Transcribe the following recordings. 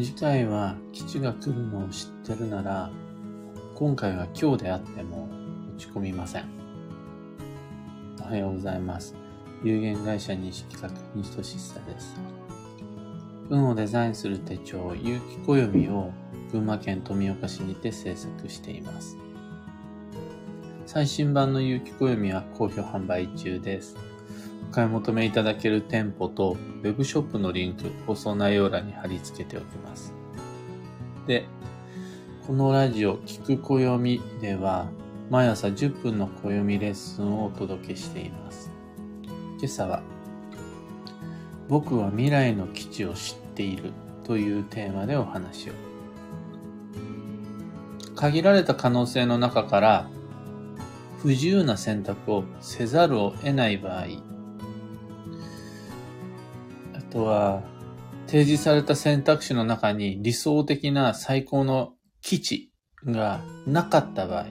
次回は基地が来るのを知ってるなら、今回は今日であっても落ち込みません。おはようございます。有限会社西企画西俊久です。運をデザインする手帳、有機暦を群馬県富岡市にて制作しています。最新版の有機暦は好評販売中です。買い求めいただける店舗と web ショップのリンク、放送内容欄に貼り付けておきます。で、このラジオ、聞く暦では、毎朝10分の暦レッスンをお届けしています。今朝は、僕は未来の基地を知っているというテーマでお話を。限られた可能性の中から不自由な選択をせざるを得ない場合、とは、提示された選択肢の中に理想的な最高の基地がなかった場合、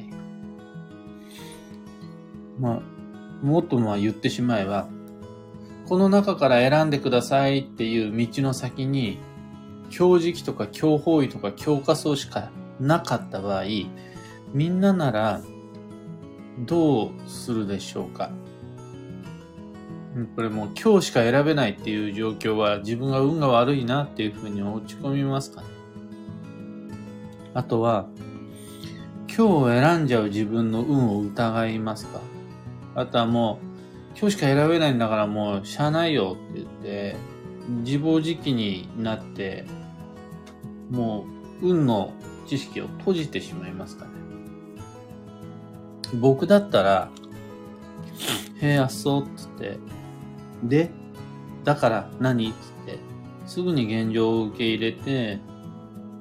まあ、もっとまあ言ってしまえば、この中から選んでくださいっていう道の先に、教磁気とか教法医とか教科書しかなかった場合、みんなならどうするでしょうか？これもう今日しか選べないっていう状況は自分が運が悪いなっていうふうに落ち込みますかね。あとは、今日を選んじゃう自分の運を疑いますか？あとはもう、今日しか選べないんだからもうしゃあないよって言って、自暴自棄になって、もう運の知識を閉じてしまいますかね。僕だったら、へえ、あっそうっつって、で、だから何？つって、すぐに現状を受け入れて、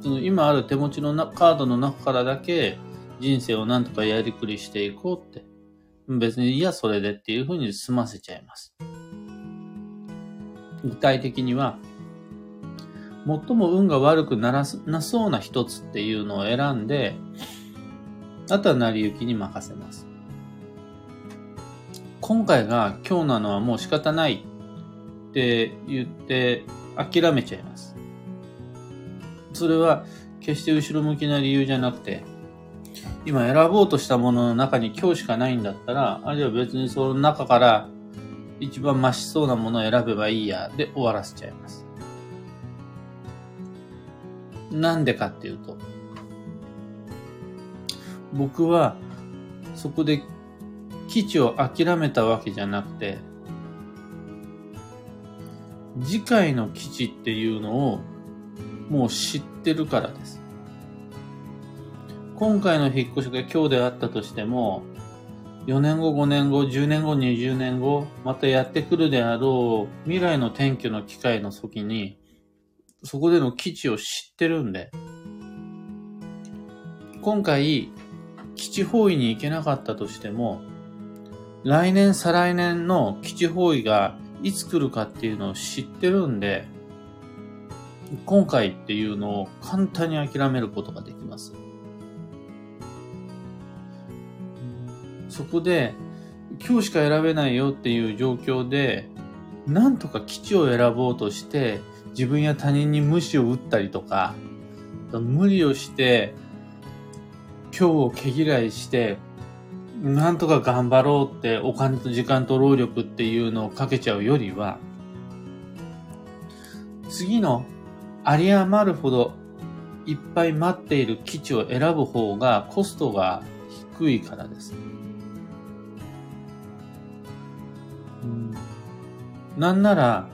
その今ある手持ちのなカードの中からだけ人生をなんとかやりくりしていこうって。別にいやそれでっていうふうに済ませちゃいます。具体的には、最も運が悪くならなそうな一つっていうのを選んで、あとは成り行きに任せます。今回が今日なのはもう仕方ないって言って諦めちゃいます。それは決して後ろ向きな理由じゃなくて、今選ぼうとしたものの中に今日しかないんだったら、あるいは別にその中から一番増しそうなものを選べばいいやで終わらせちゃいます。なんでかっていうと、僕はそこで基地を諦めたわけじゃなくて、次回の基地っていうのをもう知ってるからです。今回の引っ越しが今日であったとしても、4年後、5年後、10年後、20年後、またやってくるであろう未来の転居の機会の時に、そこでの基地を知ってるんで、今回、基地方位に行けなかったとしても、来年、再来年の基地方位がいつ来るかっていうのを知ってるんで、今回っていうのを簡単に諦めることができます。そこで、今日しか選べないよっていう状況で、なんとか基地を選ぼうとして、自分や他人に無視を打ったりとか、無理をして、今日を毛嫌いして、なんとか頑張ろうってお金と時間と労力っていうのをかけちゃうよりは、次の有り余るほどいっぱい待っている基地を選ぶ方がコストが低いからです。なんなら、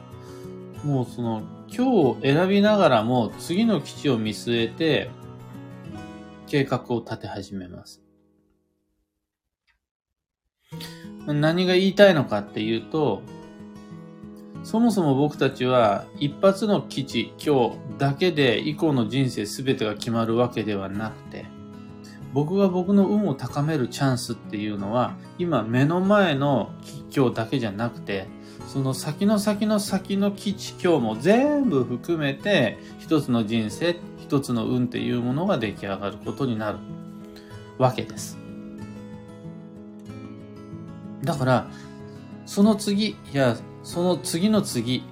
もうその今日を選びながらも次の基地を見据えて計画を立て始めます。何が言いたいのかっていうと、そもそも僕たちは一発の基地、今日だけで以降の人生全てが決まるわけではなくて、僕が僕の運を高めるチャンスっていうのは、今目の前の今日だけじゃなくて、その先の先の先の基地、今日も全部含めて、一つの人生、一つの運っていうものが出来上がることになるわけです。だから、その次、いや、その次の次、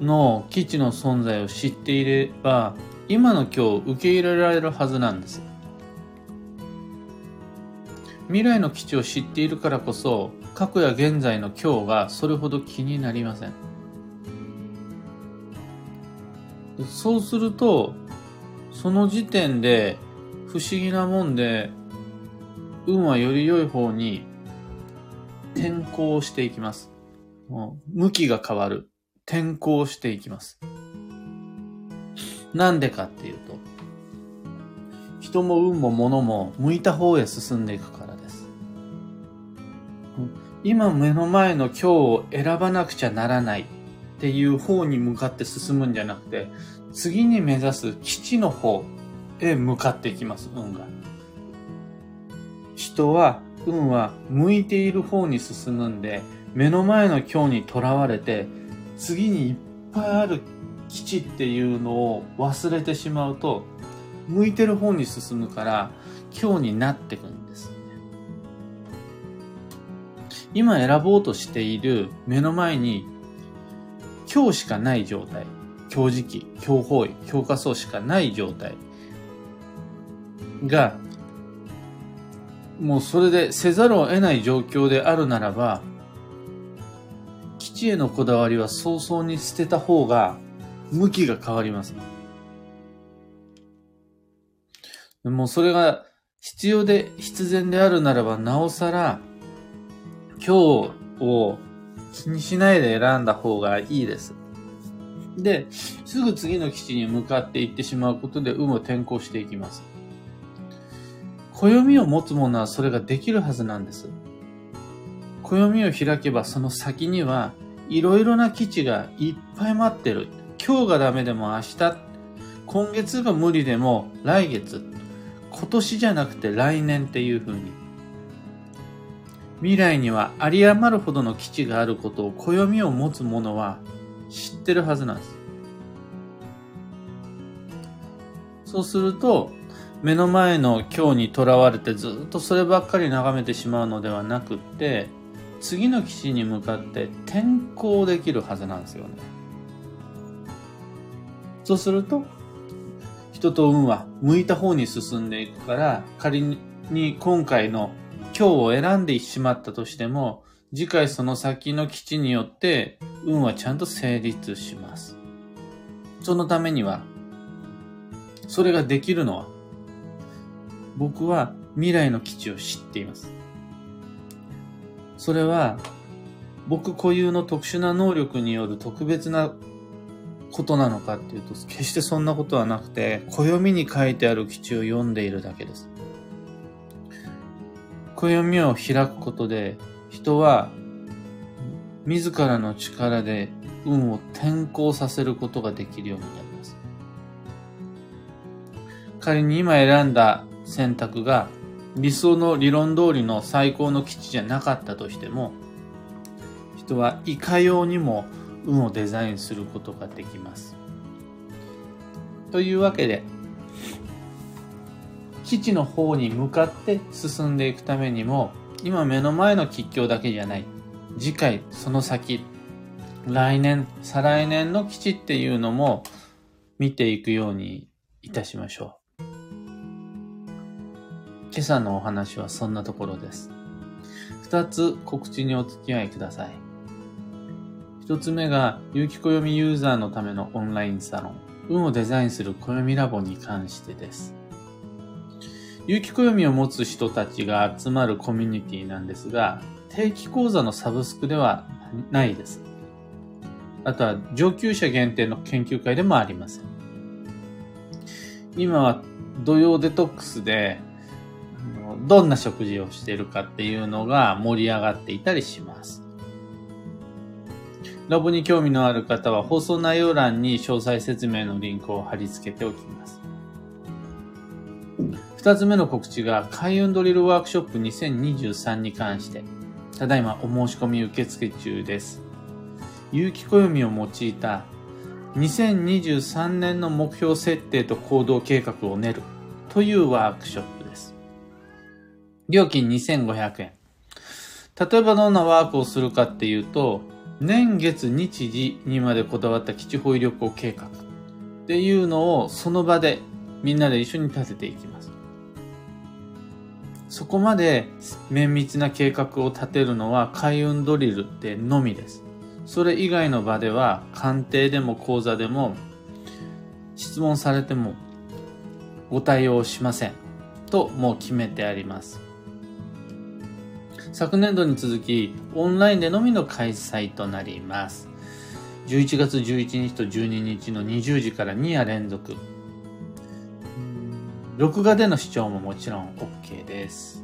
の基地の存在を知っていれば、今の今日受け入れられるはずなんです。未来の基地を知っているからこそ、過去や現在の今日がそれほど気になりません。そうすると、その時点で不思議なもんで、運はより良い方に転向していきます。向きが変わる。転向していきます。なんでかっていうと、人も運も物も向いた方へ進んでいくからです。今目の前の今日を選ばなくちゃならないっていう方に向かって進むんじゃなくて、次に目指す基地の方へ向かっていきます、運が。人は、運は向いている方に進むんで、目の前の今日にとらわれて、次にいっぱいある基地っていうのを忘れてしまうと、向いてる方に進むから、今日になってくんです。今選ぼうとしている目の前に今日しかない状態。強磁気、強方位、強化層しかない状態が、もうそれでせざるを得ない状況であるならば、基地へのこだわりは早々に捨てた方が向きが変わります。もうそれが必要で必然であるならば、なおさら今日を気にしないで選んだ方がいいです。で、すぐ次の基地に向かっていってしまうことで運を転向していきます。暦を持つ者はそれができるはずなんです。暦を開けばその先にはいろいろな基地がいっぱい待ってる。今日がダメでも明日、今月が無理でも来月、今年じゃなくて来年っていう風に。未来には有り余るほどの基地があることを暦を持つ者は知ってるはずなんです。そうすると、目の前の今日にとらわれてずっとそればっかり眺めてしまうのではなくって、次の基地に向かって転校できるはずなんですよね。そうすると、人と運は向いた方に進んでいくから、仮に今回の今日を選んでしまったとしても、次回その先の基地によって運はちゃんと成立します。そのためには、それができるのは、僕は未来の基地を知っています。それは、僕固有の特殊な能力による特別なことなのかっていうと、決してそんなことはなくて、暦に書いてある基地を読んでいるだけです。暦を開くことで、人は自らの力で運を転校させることができるようになります。仮に今選んだ選択が理想の理論通りの最高の基地じゃなかったとしても、人はいかようにも運をデザインすることができます。というわけで、基地の方に向かって進んでいくためにも、今目の前の吉凶だけじゃない。次回、その先、来年、再来年の基地っていうのも見ていくようにいたしましょう。今朝のお話はそんなところです。二つ告知にお付き合いください。一つ目が、有機暦ユーザーのためのオンラインサロン、運をデザインする暦ラボに関してです。有機暦を持つ人たちが集まるコミュニティなんですが、定期講座のサブスクではないです。あとは上級者限定の研究会でもありません。今は土曜デトックスで、どんな食事をしているかっていうのが盛り上がっていたりします。ラボに興味のある方は放送内容欄に詳細説明のリンクを貼り付けておきます。二つ目の告知が、開運ドリルワークショップ2023に関して、ただいまお申し込み受付中です。有機暦を用いた2023年の目標設定と行動計画を練るというワークショップ。料金2500円。例えばどんなワークをするかっていうと、年月日時にまでこだわった基地保医旅行計画っていうのをその場でみんなで一緒に立てていきます。そこまで綿密な計画を立てるのは開運ドリルでのみです。それ以外の場では鑑定でも講座でも質問されてもご対応しませんともう決めてあります。昨年度に続きオンラインでのみの開催となります。11月11日と12日の20時から2夜連続。録画での視聴ももちろん OK です。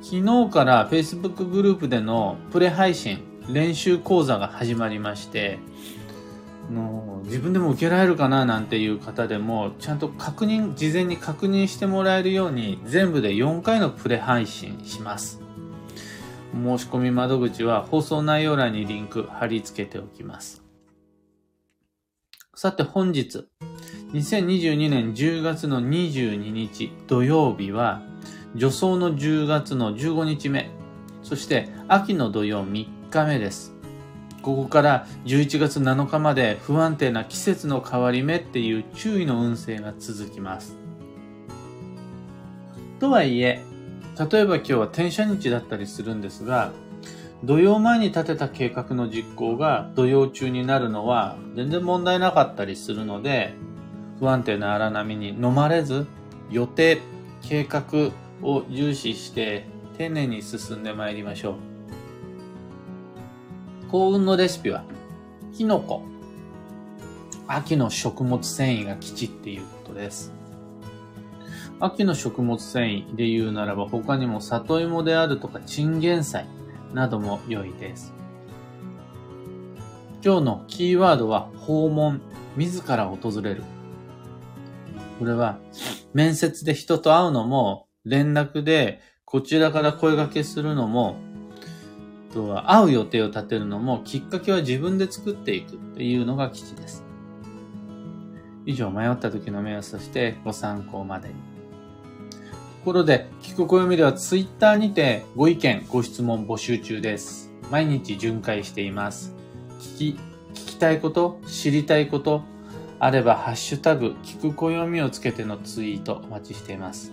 昨日から Facebook グループでのプレ配信練習講座が始まりまして、の自分でも受けられるかななんていう方でもちゃんと確認事前に確認してもらえるように全部で4回のプレ配信します申し込み窓口は放送内容欄にリンク貼り付けておきますさて本日2022年10月の22日土曜日は助走の10月の15日目そして秋の土曜3日目です。ここから11月7日まで不安定な季節の変わり目っていう注意の運勢が続きます。とはいえ、例えば今日は転写日だったりするんですが、土曜前に立てた計画の実行が土曜中になるのは全然問題なかったりするので、不安定な荒波に飲まれず、予定、計画を重視して丁寧に進んでまいりましょう。幸運のレシピは、キノコ。秋の食物繊維が吉っていうことです。秋の食物繊維で言うならば他にも里芋であるとかチンゲン菜なども良いです。今日のキーワードは訪問、自ら訪れる。これは面接で人と会うのも連絡でこちらから声掛けするのもとは会う予定を立てるのもきっかけは自分で作っていくっていうのが基地です。以上、迷った時の目安としてご参考までに。ところで、聞く暦ではツイッターにてご意見、ご質問募集中です。毎日巡回しています。聞き、聞きたいこと、知りたいこと、あれば、ハッシュタグ、聞く暦をつけてのツイートお待ちしています。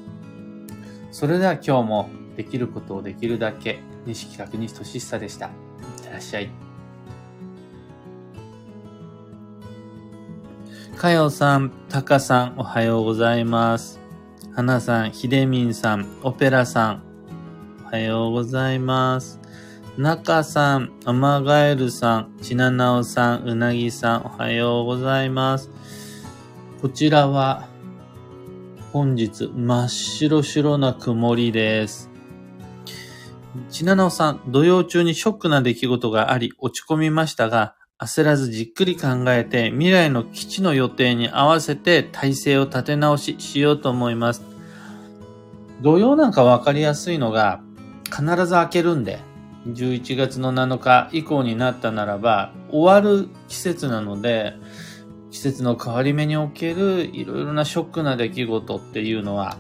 それでは今日もできることをできるだけ西企画西俊久でした。いってらっしゃい。かよさん、たかさん、おはようございます。はなさん、ひでみんさん、オペラさん、おはようございます。なかさん、アマガエルさん、ちななおさん、うなぎさん、おはようございます。こちらは、本日、真っ白白な曇りです。ちななおさん、土曜中にショックな出来事があり落ち込みましたが、焦らずじっくり考えて未来の基地の予定に合わせて体制を立て直ししようと思います。土曜なんかわかりやすいのが必ず開けるんで、11月の7日以降になったならば終わる季節なので、季節の変わり目におけるいろいろなショックな出来事っていうのは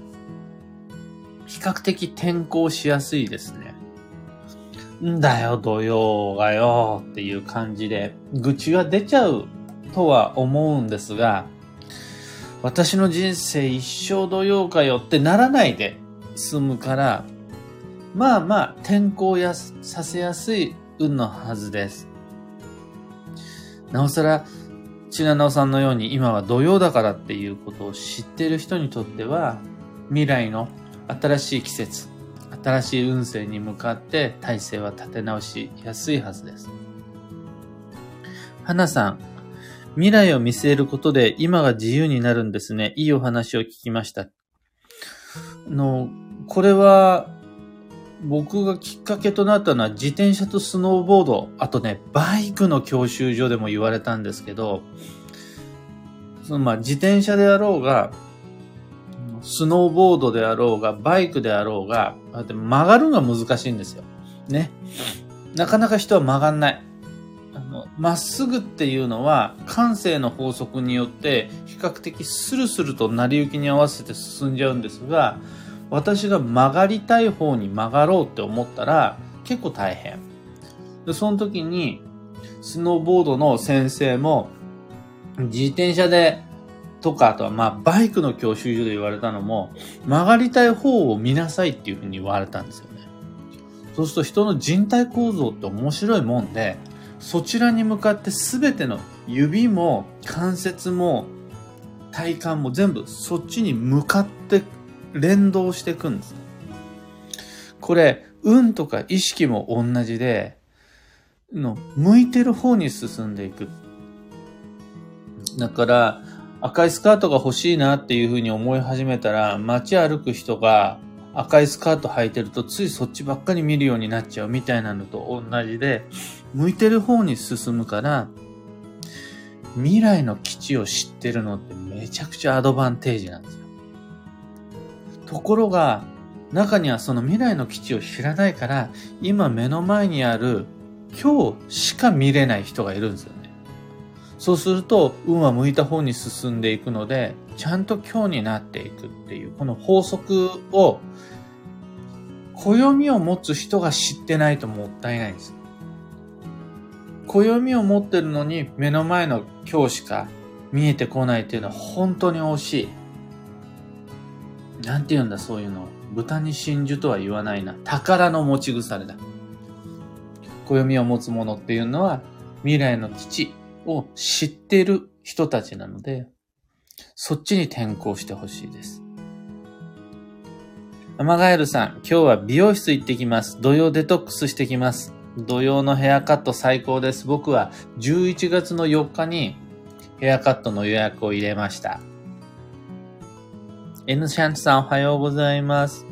比較的転校しやすいですね。んだよ、土曜がよ、っていう感じで、愚痴が出ちゃうとは思うんですが、私の人生一生土曜かよってならないで済むから、まあまあ、転校やさせやすい運のはずです。なおさら、ちななおさんのように今は土曜だからっていうことを知ってる人にとっては、未来の新しい季節、新しい運勢に向かって体制は立て直しやすいはずです。花さん、未来を見据えることで今が自由になるんですね。いいお話を聞きました。の、これは僕がきっかけとなったのは自転車とスノーボード、あとね、バイクの教習所でも言われたんですけど、そのまあ自転車であろうが、スノーボードであろうが、バイクであろうが、曲がるのが難しいんですよ。ね。なかなか人は曲がんない。まっすぐっていうのは、感性の法則によって、比較的スルスルと成り行きに合わせて進んじゃうんですが、私が曲がりたい方に曲がろうって思ったら、結構大変。で、その時に、スノーボードの先生も、自転車で、とか、あとはまあ、バイクの教習所で言われたのも、曲がりたい方を見なさいっていうふうに言われたんですよね。そうすると人の人体構造って面白いもんで、そちらに向かって全ての指も関節も体幹も全部そっちに向かって連動していくんです。これ、運とか意識も同じで、の向いてる方に進んでいく。だから、赤いスカートが欲しいなっていうふうに思い始めたら、街歩く人が赤いスカート履いてるとついそっちばっかり見るようになっちゃうみたいなのと同じで、向いてる方に進むから、未来の基地を知ってるのってめちゃくちゃアドバンテージなんですよ。ところが、中にはその未来の基地を知らないから、今目の前にある今日しか見れない人がいるんですよ。そうすると、運は向いた方に進んでいくので、ちゃんと今日になっていくっていう、この法則を、暦を持つ人が知ってないともったいないんです。暦を持ってるのに目の前の今日しか見えてこないっていうのは本当に惜しい。なんて言うんだ、そういうの。豚に真珠とは言わないな。宝の持ち腐れだ。暦を持つ者っていうのは未来の基地を知っている人たちなので、そっちに転校してほしいです。アマガエルさん、今日は美容室行ってきます。土曜デトックスしてきます。土曜のヘアカット最高です。僕は11月の4日にヘアカットの予約を入れました。N シャンチさんおはようございます。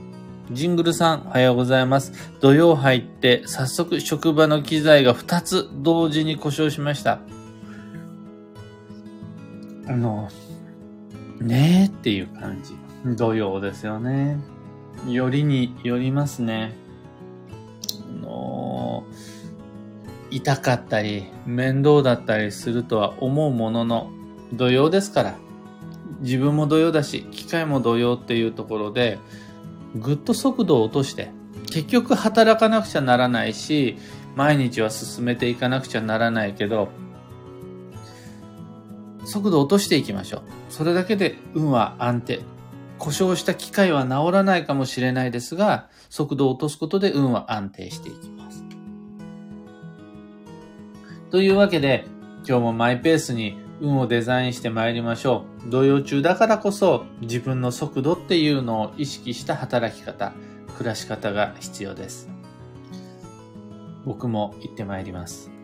ジングルさんおはようございます。土曜入って早速職場の機材が2つ同時に故障しました。あの、ねえっていう感じ。土曜ですよね。よりによりますね。あの痛かったり、面倒だったりするとは思うものの、土曜ですから。自分も土曜だし、機械も土曜っていうところで、ぐっと速度を落として、結局働かなくちゃならないし、毎日は進めていかなくちゃならないけど、速度を落としていきましょう。それだけで運は安定。故障した機械は治らないかもしれないですが、速度を落とすことで運は安定していきます。というわけで、今日もマイペースに運をデザインして参りましょう。動揺中だからこそ自分の速度っていうのを意識した働き方、暮らし方が必要です。僕も行って参ります。